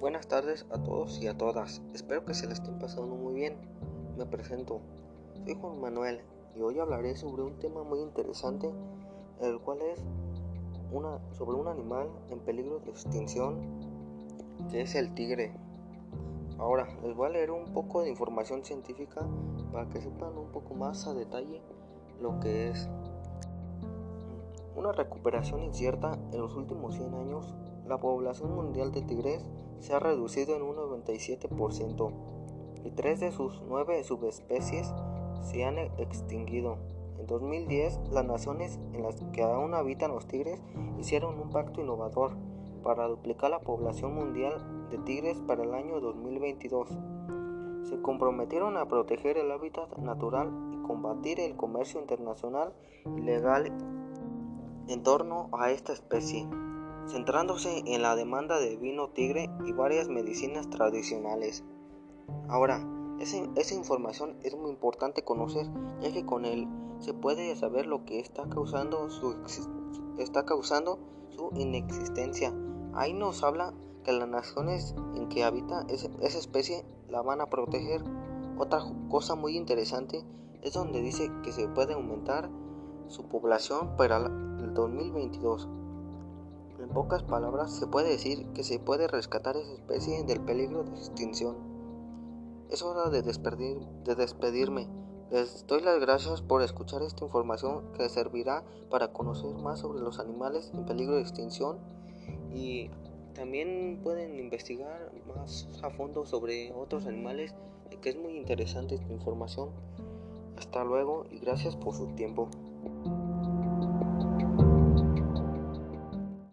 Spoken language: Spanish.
buenas tardes a todos y a todas. Espero que se la estén pasando muy bien. Me presento. Soy Juan Manuel y hoy hablaré sobre un tema muy interesante, el cual es una, sobre un animal en peligro de extinción, que es el tigre. Ahora, les voy a leer un poco de información científica para que sepan un poco más a detalle lo que es. Una recuperación incierta en los últimos 100 años la población mundial de tigres se ha reducido en un 97% y tres de sus nueve subespecies se han extinguido. En 2010, las naciones en las que aún habitan los tigres hicieron un pacto innovador para duplicar la población mundial de tigres para el año 2022. Se comprometieron a proteger el hábitat natural y combatir el comercio internacional ilegal en torno a esta especie centrándose en la demanda de vino tigre y varias medicinas tradicionales. Ahora, esa, información es muy importante conocer, ya que con él se puede saber lo que está causando su, está causando su inexistencia. Ahí nos habla que las naciones en que habita esa especie la van a proteger. Otra cosa muy interesante es donde dice que se puede aumentar su población para el 2022. En pocas palabras, se puede decir que se puede rescatar esa especie del peligro de extinción. Es hora de, de despedirme. Les doy las gracias por escuchar esta información que servirá para conocer más sobre los animales en peligro de extinción y también pueden investigar más a fondo sobre otros animales, que es muy interesante esta información. Hasta luego y gracias por su tiempo.